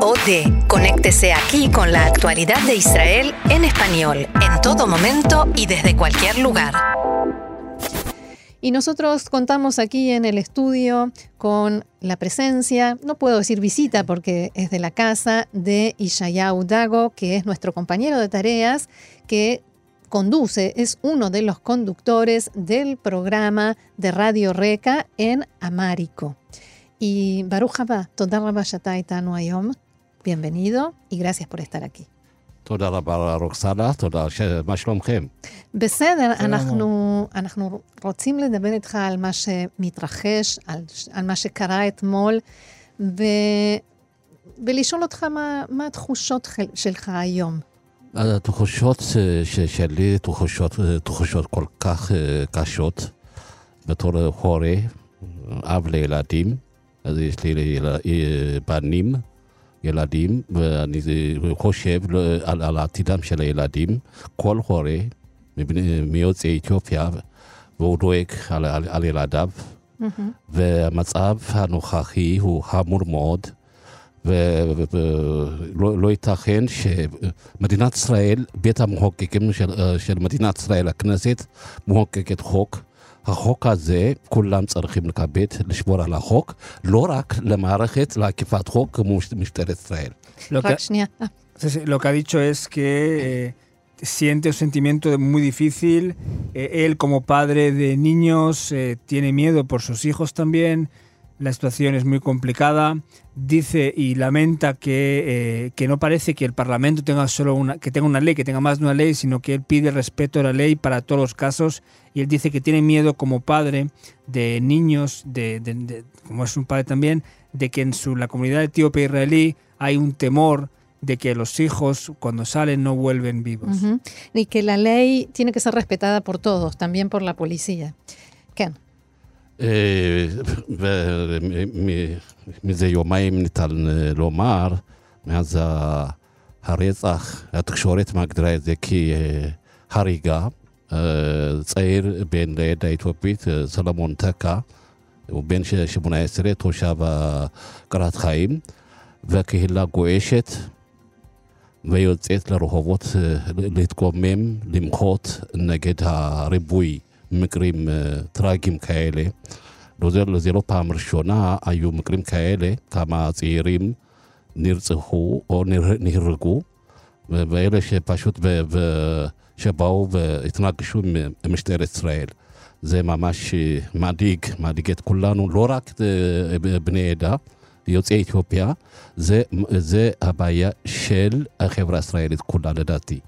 O de, Conéctese aquí con la actualidad de Israel en español, en todo momento y desde cualquier lugar. Y nosotros contamos aquí en el estudio con la presencia, no puedo decir visita porque es de la casa, de Ishaya Dago, que es nuestro compañero de tareas, que conduce, es uno de los conductores del programa de Radio Reca en Amárico. Y Baruch Abba, Toda Rabba Shatá Etanu Ayom, bienvenido y gracias por estar aquí. תודה רבה רוקסנה, תודה, מה שלומכם? בסדר, אנחנו, אנחנו רוצים לדבר איתך על מה שמתרחש, על, על מה שקרה אתמול, ו, ולשאול אותך מה, מה התחושות שלך היום. התחושות שלי, תחושות, תחושות כל כך קשות, בתור הורה, אב לילדים. אז יש לי יל... אה, בנים, ילדים, ואני חושב על, על עתידם של הילדים. כל הורה מיוצאי אתיופיה, והוא דואג על, על, על ילדיו. והמצב הנוכחי הוא חמור מאוד. ולא לא ייתכן שמדינת ישראל, בית המחוקקים של, אה, של מדינת ישראל, הכנסת, מחוקקת חוק החוק הזה, כולם צריכים לקבל, לשמור על החוק, לא רק למערכת לאכיפת חוק כמו משטרת ישראל. רק שנייה. Lo que ha dicho es que... siente un sentimiento muy difícil. Eh, él como padre de niños eh, tiene miedo por sus hijos también la situación es muy complicada. Dice y lamenta eh, que, no parece que el Parlamento tenga solo una, que tenga una ley, que tenga más de una ley, sino que él pide respeto a la ley para todos los casos. Y él dice que tiene miedo como padre de niños, de, como es un padre también, de que en su, la comunidad etíope israelí hay un temor de que los hijos cuando salen no vuelven vivos. Y que la ley tiene que ser respetada por todos, también por la policía. Ken. אה, ומזה יומיים ניתן אה, לומר, מאז הרצח, התקשורת מגדירה את זה כהריגה. אה, צעיר בן לעד האתיופית, סלמון טקה, הוא בן 18, תושב קרת חיים, והקהילה גועשת ויוצאת לרחובות להתקומם, למחות נגד הריבוי. ምቅሪም ትራጊም ካኤሌ ዶዘር ዜሎፓ ምርሾና አዩ ምቅሪም ካኤሌ ካማ ጼሪም ኒርጽሁ ኒህርጉ በኤለሽ ፓሹት በሸባው የተናግሹ ምሽተር እስራኤል ዜ ማማሽ ማዲግ ማዲጌት ኩላኑ ሎራክ ብኔዳ יוצאי אתיופיה זה, זה הבעיה של החברה הישראלית כולה לדעתי.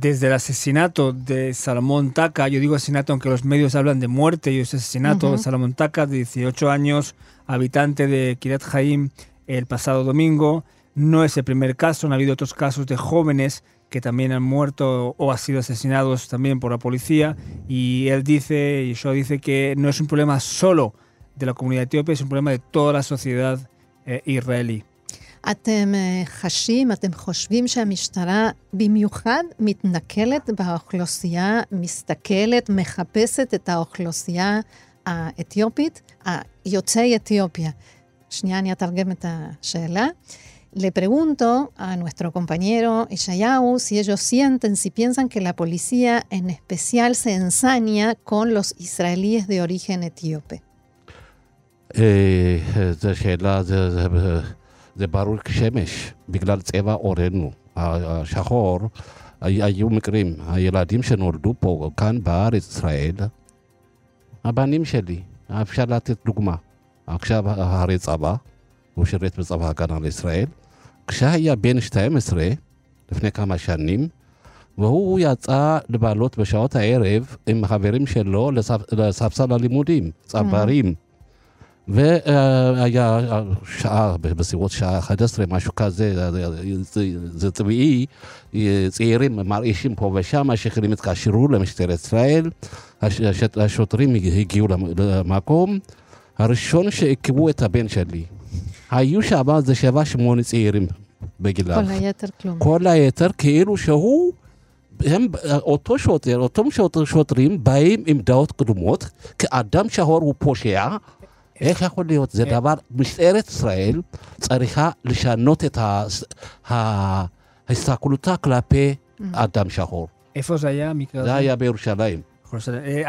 desde el asesinato de Salomón Taka, yo digo asesinato aunque los medios hablan de muerte y es asesinato, de Salomón Taka, de 18 años, habitante de Kiryat Jaim el pasado domingo. No es el primer caso, han habido otros casos de jóvenes que también han muerto o han sido asesinados también por la policía y él dice, y yo dice que no es un problema solo de la comunidad etíope, es un problema de toda la sociedad eh, israelí. אתם חשים, אתם חושבים שהמשטרה במיוחד מתנכלת באוכלוסייה, מסתכלת, מחפשת את האוכלוסייה האתיופית, יוצאי אתיופיה. שנייה, אני אתרגם את השאלה. Le pregunto a nuestro compañero Esayahu si ellos sienten, si piensan que la policía en especial se ensaña con los israelíes de origen etíope. Eh, זה ברור כשמש, בגלל צבע עורנו, השחור. היו מקרים, הילדים שנולדו פה, כאן בארץ, ישראל, הבנים שלי, אפשר לתת דוגמה. עכשיו הרי צבא, הוא שירת בצבא הגנה לישראל. כשהיה בן 12, לפני כמה שנים, והוא יצא לבלות בשעות הערב עם חברים שלו לספסל הלימודים, צברים. Mm. והיה שעה, בסביבות שעה 11, משהו כזה, זה, טבעי, צעירים מרעישים פה ושם, השכנים התקשרו למשטרת ישראל, השוטרים הגיעו למקום. הראשון שעיכבו את הבן שלי, היו שם זה שבע שמונה צעירים בגיליו. כל היתר כלום. כל היתר כאילו שהוא... הם, אותו שוטר, אותם שוטרים באים עם דעות קדומות, כאדם שהור הוא פושע, Ha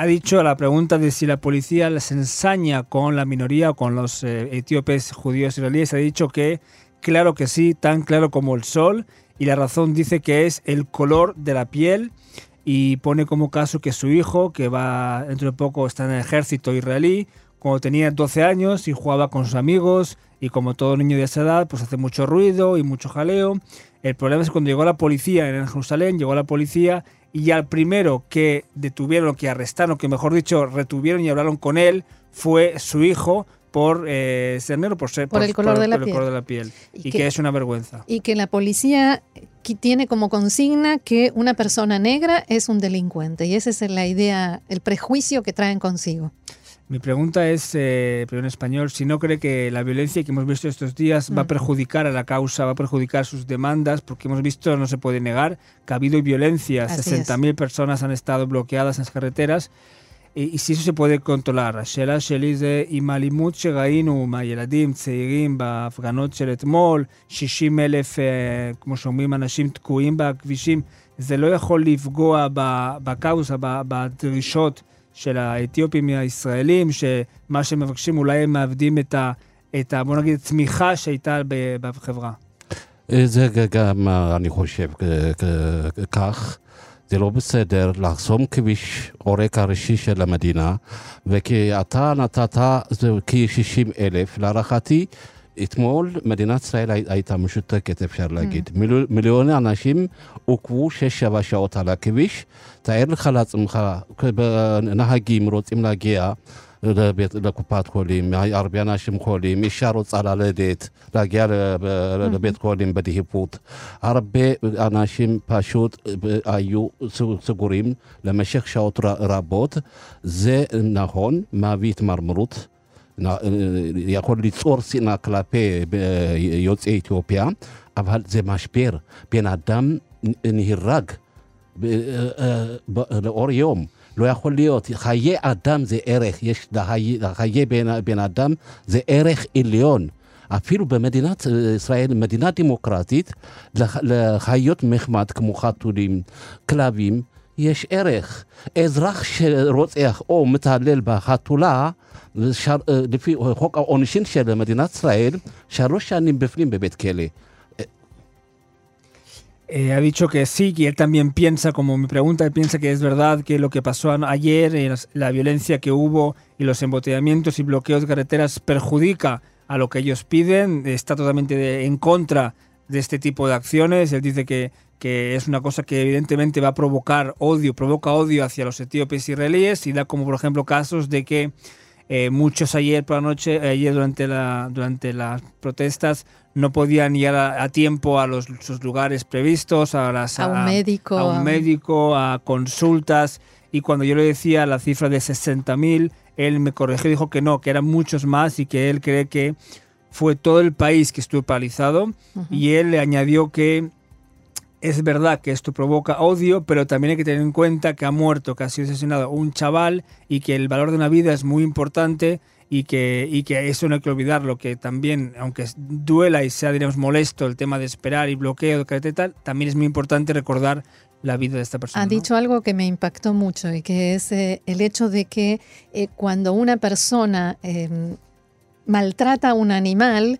dicho la pregunta de si la policía les ensaña con la minoría o con los etíopes judíos israelíes. Ha dicho que claro que sí, tan claro como el sol. Y la razón dice que es el color de la piel y pone como caso que su hijo, que va dentro de poco está en el ejército israelí, cuando tenía 12 años y jugaba con sus amigos y como todo niño de esa edad, pues hace mucho ruido y mucho jaleo. El problema es cuando llegó la policía en Jerusalén, llegó la policía y al primero que detuvieron, que arrestaron, que mejor dicho, retuvieron y hablaron con él, fue su hijo, por eh, ser negro, por ser por, el, color de la piel. Y, que, es una vergüenza. Y que la policía tiene como consigna que una persona negra es un delincuente. Y esa es la idea, el prejuicio que traen consigo. Mi pregunta es, eh, pero en español, si no cree que la violencia que hemos visto estos días va a mm. perjudicar a la causa, va a perjudicar sus demandas, porque hemos visto, no se puede negar, que ha habido violencia. 60.000 personas han estado bloqueadas en las carreteras. Y, si eso se puede controlar, של האתיופים הישראלים, שמה שהם מבקשים, אולי הם מאבדים את ה... את ה... בוא נגיד, התמיכה שהייתה בחברה. אה, זה גם, אה, אני חושב, אה, כך. זה לא בסדר לחסום כביש עורק הראשי של המדינה, וכי אתה נתת כ-60 אלף, להערכתי, אתמול מדינת ישראל הייתה משותקת, אפשר mm. להגיד. Mm. מיל, מיליוני אנשים עוכבו שש-שבע שעות על הכביש. תאר לך לעצמך, נהגים רוצים להגיע לבית, לקופת חולים, הרבה אנשים חולים, אישה רוצה ללדת, להגיע לב, mm-hmm. לבית חולים בדהיפות. הרבה אנשים פשוט אה, היו סגורים למשך שעות רבות. זה נכון, מביא התמרמרות. יכול ליצור שנאה כלפי יוצאי אתיופיה, אבל זה משבר. בן אדם נהרג לאור יום. לא יכול להיות. חיי אדם זה ערך, יש לחיי בן, בן אדם זה ערך עליון. אפילו במדינת ישראל, מדינה דמוקרטית, לחיות מחמד כמו חתולים, כלבים, Eh, ha dicho que sí, que él también piensa, como me pregunta, él piensa que es verdad que lo que pasó ayer, eh, la violencia que hubo y los embotellamientos y bloqueos de carreteras perjudica a lo que ellos piden, está totalmente en contra de este tipo de acciones, él dice que que es una cosa que evidentemente va a provocar odio, provoca odio hacia los etíopes israelíes y da como por ejemplo casos de que eh, muchos ayer por la noche, ayer durante, la, durante las protestas, no podían ir a, tiempo a los, sus lugares previstos, a, a, a un médico, a, un médico, a consultas. Y cuando yo le decía la cifra de 60.000, él me corrigió y dijo que no, que eran muchos más y que él cree que fue todo el país que estuvo paralizado. Y él le añadió que es verdad que esto provoca odio, pero también hay que tener en cuenta que ha muerto, que ha sido asesinado un chaval y que el valor de una vida es muy importante y que, eso no hay que olvidarlo, que también, aunque duela y sea, diríamos, molesto el tema de esperar y bloqueo, tal, también es muy importante recordar la vida de esta persona. Ha dicho algo que me impactó mucho y que es eh, el hecho de que eh, cuando una persona em, maltrata a un animal,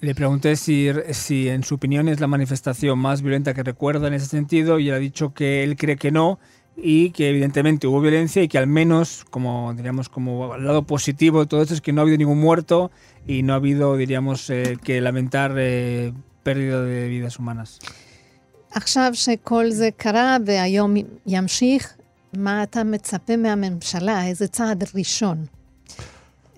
Le pregunté si, si en su opinión es la manifestación más violenta que recuerda en ese sentido y él ha dicho que él cree que no, y que evidentemente hubo violencia y que al menos, como diríamos, como lado positivo de todo esto es que no ha habido ningún muerto y no ha habido, diríamos, eh, que lamentar eh, pérdida de vidas humanas.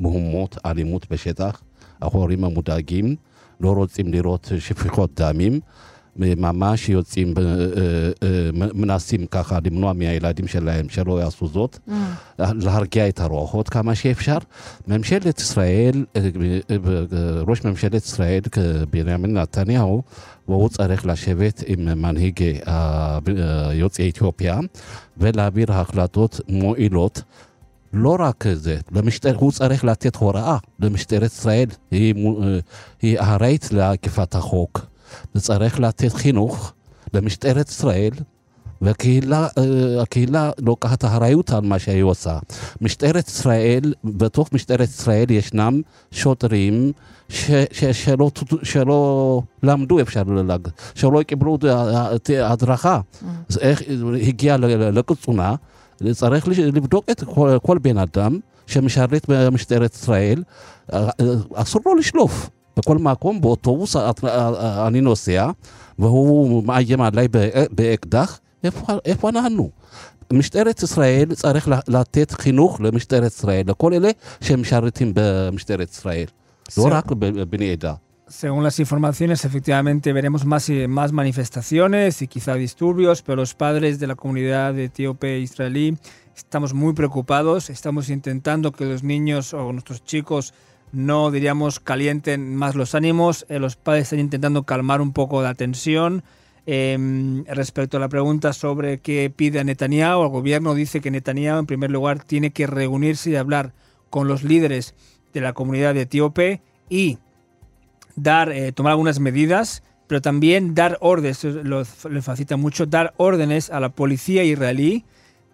מהומות, אלימות בשטח. ההורים המודאגים לא רוצים לראות שפיכות דמים. ממש יוצאים, אה, אה, אה, מנסים ככה למנוע מהילדים שלהם שלא יעשו זאת, להרגיע את הרוחות כמה שאפשר. ממשלת ישראל, ראש ממשלת ישראל בנימין נתניהו, והוא צריך לשבת עם מנהיגי יוצאי אתיופיה ולהעביר החלטות מועילות. לא רק זה, במשטר, כן. הוא צריך לתת הוראה למשטרת ישראל, היא, אה, היא אחראית לאכיפת החוק. זה צריך לתת חינוך למשטרת ישראל, והקהילה אה, לוקחת אחריות על מה שהיא עושה. משטרת ישראל, בתוך משטרת ישראל ישנם שוטרים ש, ש, שלא, שלא למדו, אפשר להגיד, שלא קיבלו הדרכה. Mm-hmm. איך הגיע לקצונה, צריך לבדוק את כל, כל בן אדם שמשרת במשטרת ישראל, אה, אסור לו לשלוף. בכל מקום, באוטובוס אה, אה, אני נוסע, והוא מאיים עליי באקדח, איפה, איפה אנחנו? משטרת ישראל צריך לתת חינוך למשטרת ישראל, לכל אלה שמשרתים במשטרת ישראל, לא רק בבני עדה. según las informaciones, efectivamente veremos más, y más manifestaciones y quizá disturbios, pero los padres de la comunidad etíope e israelí estamos muy preocupados, estamos intentando que los niños o nuestros chicos no, diríamos, calienten más los ánimos, eh, los padres están intentando calmar un poco la tensión. Em, respecto a la pregunta sobre qué pide a Netanyahu, el gobierno dice que Netanyahu, en primer lugar, tiene que reunirse y hablar con los líderes de la comunidad de etíope y dar, eh, tomar algunas medidas, pero también dar órdenes, facilita mucho, dar órdenes a la policía israelí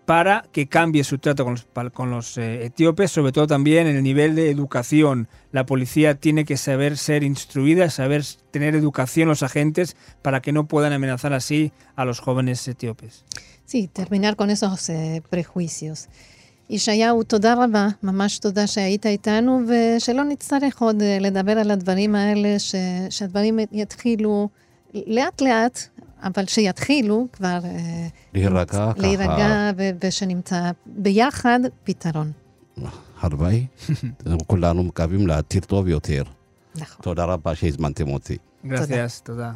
para que cambie su trato con los, eh, etíopes, sobre todo también en el nivel de educación. La policía tiene que saber ser instruida, saber tener educación los agentes para que no puedan amenazar así a los jóvenes etíopes. Sí, terminar con esos eh, prejuicios. ישעיהו, תודה רבה, ממש תודה שהיית איתנו, ושלא נצטרך עוד אה, לדבר על הדברים האלה, ש, שהדברים יתחילו לאט-לאט, אבל שיתחילו כבר... אה, להירגע ככה. להירגע, ו- ושנמצא ביחד פתרון. הלוואי. כולנו מקווים לעתיד טוב יותר. נכון. תודה רבה שהזמנתם אותי. גרסיאס, תודה.